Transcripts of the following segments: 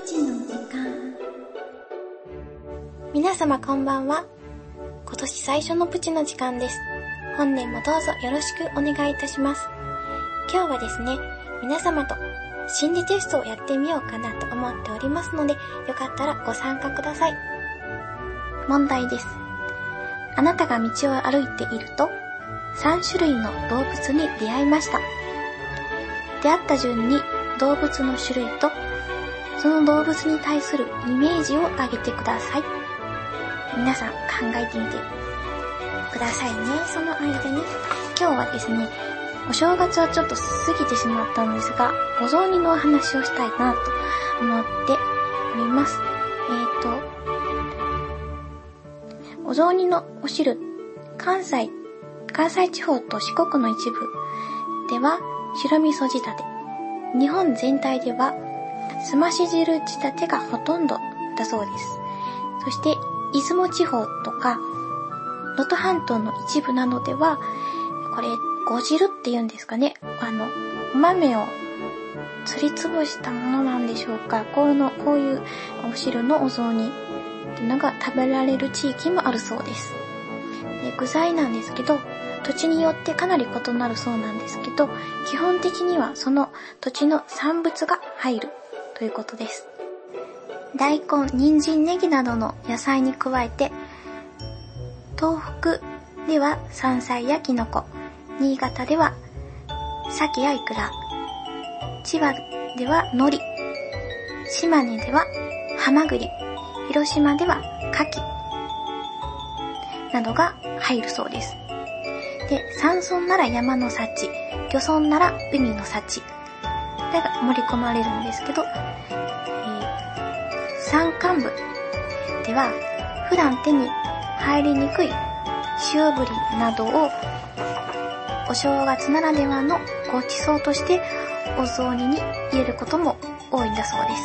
プチの時間皆様こんばんは。今年最初のプチの時間です。本年もどうぞよろしくお願いいたします。今日はですね、皆様と心理テストをやってみようかなと思っておりますので、よかったらご参加ください。問題です。あなたが道を歩いていると、3種類の動物に出会いました。出会った順に動物の種類と、その動物に対するイメージを上げてください。皆さん考えてみてくださいね。その間に、今日はですね、お正月はちょっと過ぎてしまったんですが、お雑煮のお話をしたいなと思っております。えーと、お雑煮のお汁、関西、関西地方と四国の一部では白味噌仕立て。日本全体ではすまし汁仕立てがほとんどだそうです。そして、出雲地方とか、能登半島の一部などでは、これ、ご汁って言うんですかね。あの、お豆を釣りつぶしたものなんでしょうか。こうの、こういうお汁のお雑煮っていうのが食べられる地域もあるそうです。で具材なんですけど、土地によってかなり異なるそうなんですけど、基本的にはその土地の産物が入るということです。大根、人参、ネギなどの野菜に加えて、東北では山菜やキノコ、新潟では鮭やイクラ、千葉では海苔、島根ではハマグリ、広島では牡蠣。などが入るそうです。で、山村なら山の幸、漁村なら海の幸、が盛り込まれるんですけど、えー、山間部では普段手に入りにくい塩ぶりなどをお正月ならではのご馳走としてお雑煮に入れることも多いんだそうです。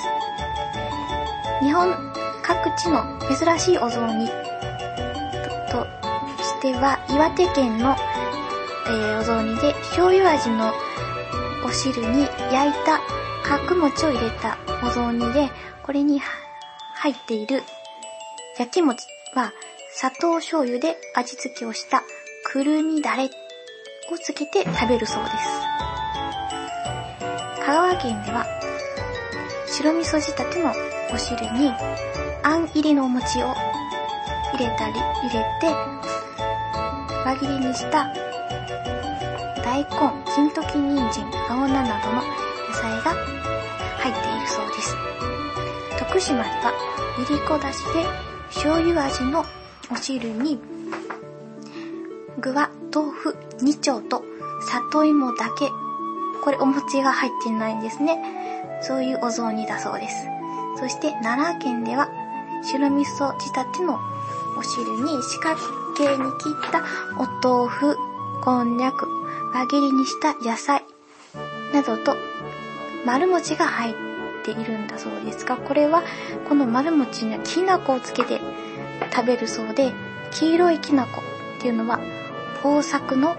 日本各地の珍しいお雑煮としては岩手県の、えー、お雑煮で醤油味のお汁に焼いた角餅を入れたお雑煮で、これに入っている焼き餅は砂糖醤油で味付けをしたくるみだれをつけて食べるそうです。香川県では白味噌仕立てのお汁にあん入りのお餅を入れたり入れて輪切りにした大根、金時人参、青菜などの野菜が入っているそうです。徳島ではいりこだしで醤油味のお汁に具は豆腐2丁と里芋だけ。これお餅が入ってないんですね。そういうお雑煮だそうです。そして奈良県では白味噌仕立てのお汁に四角形に切ったお豆腐、こんにゃく、輪切りにした野菜などと丸餅が入っているんだそうですが、これはこの丸餅にはきな粉をつけて食べるそうで、黄色いきな粉っていうのは豊作の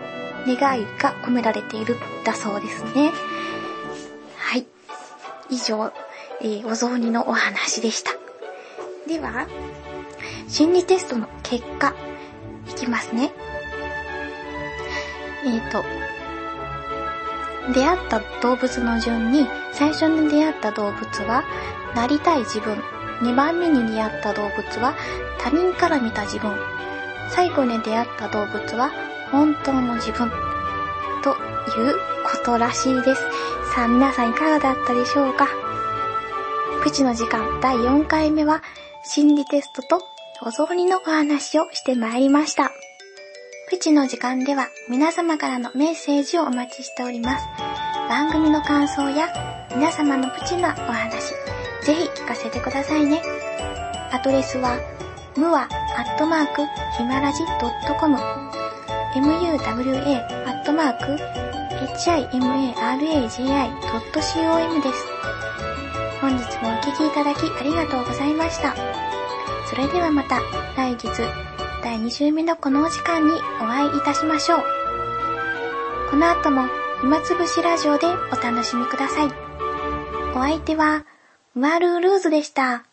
願いが込められているだそうですね。はい。以上、えー、お雑煮のお話でした。では、心理テストの結果、いきますね。えっ、ー、と、出会った動物の順に、最初に出会った動物は、なりたい自分。2番目に出会った動物は、他人から見た自分。最後に出会った動物は、本当の自分。ということらしいです。さあ、皆さんいかがだったでしょうか？プチの時間第4回目は、心理テストとお雑煮のお話をしてまいりました。プチの時間では皆様からのメッセージをお待ちしております。番組の感想や皆様のプチなお話、ぜひ聞かせてくださいね。アドレスは、むわアットマークひまらじ .com muwa アットマーク himaraji.com です。本日もお聴きいただきありがとうございました。それではまた来月第2週目のこのお時間にお会いいたしましょう。この後も暇つぶしラジオでお楽しみください。お相手は、マルールーズでした。